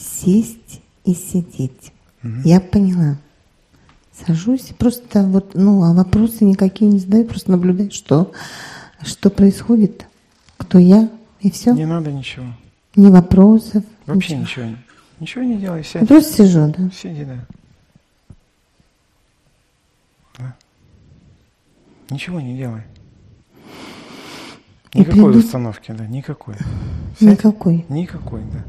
сесть и сидеть. Угу. Я поняла. Сажусь, просто вот, ну, а вопросы никакие не задаю, просто наблюдаю, что, что происходит, кто я, и все. Не надо ничего. Ни вопросов. Вообще ничего. Ничего, ничего не делай, сядь. Просто сижу, да? Сиди, да. да. Ничего не делай. Никакой придут... установки, да, никакой. Сядь. Никакой. Никакой, да.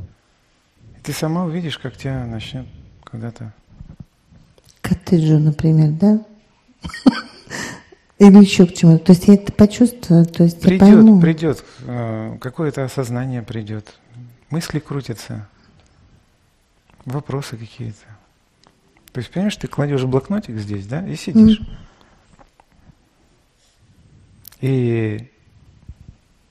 Ты сама увидишь, как тебя начнет когда-то. Коттеджу, например, да? Или еще к чему-то. То есть я это почувствую, то есть придет, я пойму. Придет, э, какое-то осознание придет. Мысли крутятся, вопросы какие-то. То есть, понимаешь, ты кладешь блокнотик здесь, да, и сидишь. Mm. И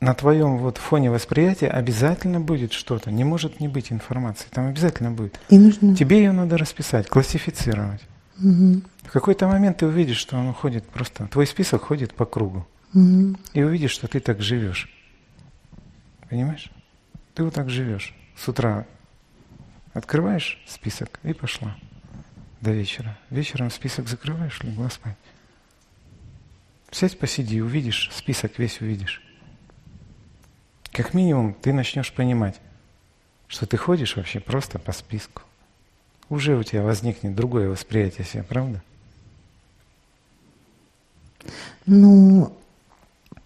на твоем вот фоне восприятия обязательно будет что-то. Не может не быть информации. Там обязательно будет. И нужно... Тебе ее надо расписать, классифицировать. Угу. В какой-то момент ты увидишь, что он уходит просто, твой список ходит по кругу. Угу. И увидишь, что ты так живешь. Понимаешь? Ты вот так живешь. С утра открываешь список и пошла до вечера. Вечером список закрываешь, легла спать. Сядь, посиди, увидишь, список весь увидишь. Как минимум ты начнешь понимать, что ты ходишь вообще просто по списку. Уже у тебя возникнет другое восприятие себя, правда? Ну,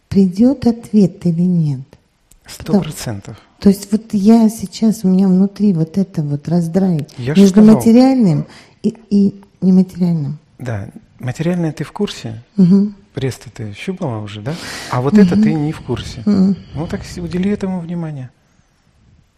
придет ответ или нет? Сто процентов. То есть вот я сейчас, у меня внутри вот это вот раздрай я между материальным и, и нематериальным. Да, материальное ты в курсе, угу. Пресс ты щупала уже, да? А вот это ты не в курсе. Ну так удели этому внимание.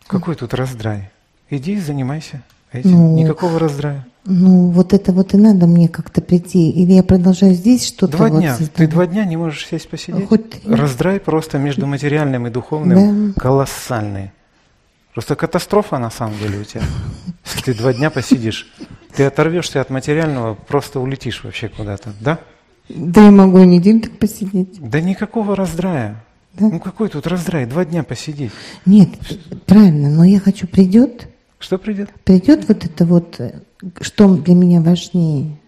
Какой тут раздрай? Иди и занимайся этим. Ну, Никакого раздрая. Ну, вот это вот и надо мне как-то прийти. Или я продолжаю здесь что-то Два вот дня. Создавать. Ты два дня не можешь сесть посидеть? Хоть... Раздрай просто между материальным и духовным да. колоссальный. Просто катастрофа на самом деле у тебя. Если ты два дня посидишь, ты оторвешься от материального, просто улетишь вообще куда-то, да? Да я могу и неделю так посидеть. Да никакого раздрая. Да? Ну какой тут раздрай? Два дня посидеть. Нет, правильно, но я хочу, придет. Что придет? Придет вот это вот э, что для меня важнее?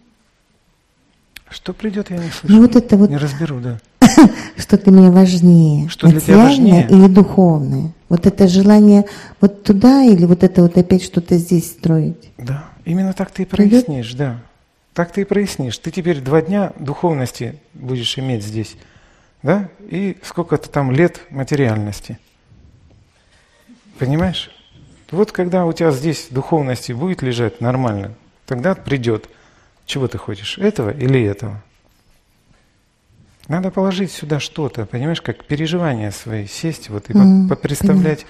Что придет, я не слышу. Ну вот это вот. Не разберу, да. что для меня важнее? Что для тебя важнее? или духовное? Вот это желание вот туда или вот это вот опять что-то здесь строить? Да, именно так ты и прояснишь, да. Так ты и прояснишь. Ты теперь два дня духовности будешь иметь здесь, да? И сколько-то там лет материальности. Понимаешь? Вот когда у тебя здесь духовности будет лежать нормально, тогда придет. Чего ты хочешь, этого или этого? Надо положить сюда что-то, понимаешь, как переживания свои, сесть вот и mm, попредставлять,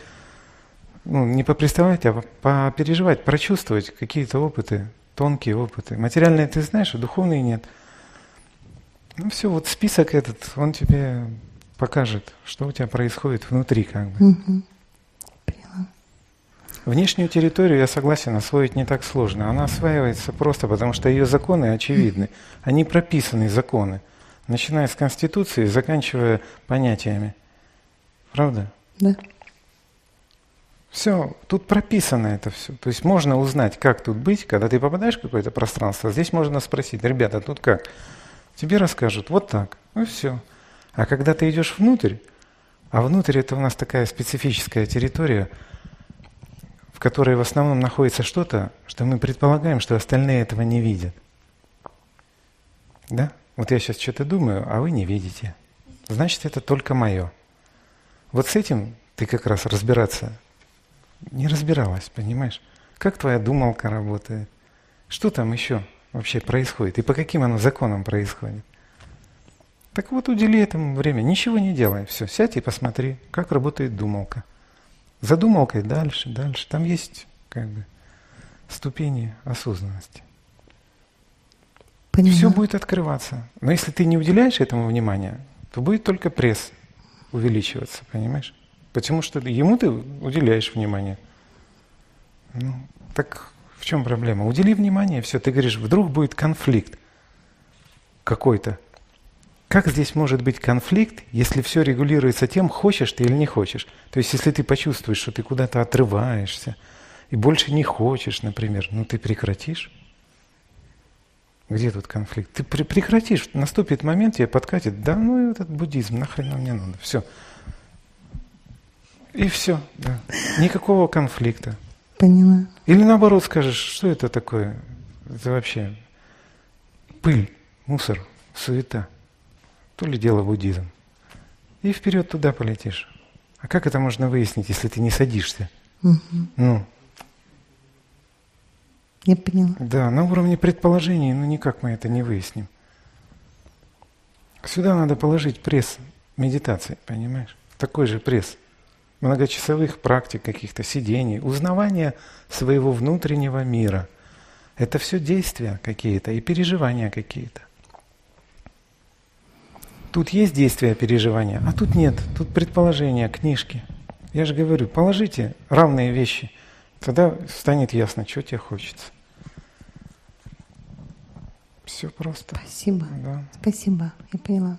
ну не попредставлять, а попереживать, прочувствовать какие-то опыты, тонкие опыты. Материальные ты знаешь, а духовные нет. Ну все, вот список этот, он тебе покажет, что у тебя происходит внутри как бы. Внешнюю территорию, я согласен, освоить не так сложно. Она осваивается просто потому, что ее законы очевидны. Они прописаны законы, начиная с Конституции, заканчивая понятиями. Правда? Да. Все, тут прописано это все. То есть можно узнать, как тут быть, когда ты попадаешь в какое-то пространство. Здесь можно спросить, ребята, тут как? Тебе расскажут, вот так. Ну все. А когда ты идешь внутрь, а внутрь это у нас такая специфическая территория – в которой в основном находится что-то, что мы предполагаем, что остальные этого не видят. Да? Вот я сейчас что-то думаю, а вы не видите. Значит, это только мое. Вот с этим ты как раз разбираться не разбиралась, понимаешь? Как твоя думалка работает? Что там еще вообще происходит? И по каким оно законам происходит? Так вот, удели этому время, ничего не делай, все, сядь и посмотри, как работает думалка задумалкой дальше, дальше. Там есть как бы ступени осознанности. Понимаю. Все будет открываться. Но если ты не уделяешь этому внимания, то будет только пресс увеличиваться, понимаешь? Потому что ему ты уделяешь внимание. Ну, так в чем проблема? Удели внимание, все, ты говоришь, вдруг будет конфликт какой-то. Как здесь может быть конфликт, если все регулируется тем, хочешь ты или не хочешь? То есть, если ты почувствуешь, что ты куда-то отрываешься, и больше не хочешь, например, ну ты прекратишь. Где тут конфликт? Ты прекратишь, наступит момент, тебе подкатит, да ну этот буддизм, нахрен нам не надо, все. И все, да. Никакого конфликта. Поняла. Или наоборот скажешь, что это такое? Это вообще пыль, мусор, суета. То ли дело буддизм. И вперед туда полетишь. А как это можно выяснить, если ты не садишься? Угу. Ну, Я поняла. да, на уровне предположений, ну никак мы это не выясним. Сюда надо положить пресс медитации, понимаешь? Такой же пресс. Многочасовых практик каких-то, сидений, узнавания своего внутреннего мира. Это все действия какие-то и переживания какие-то. Тут есть действия, переживания, а тут нет. Тут предположения, книжки. Я же говорю, положите равные вещи, тогда станет ясно, что тебе хочется. Все просто. Спасибо. Да. Спасибо. Я поняла.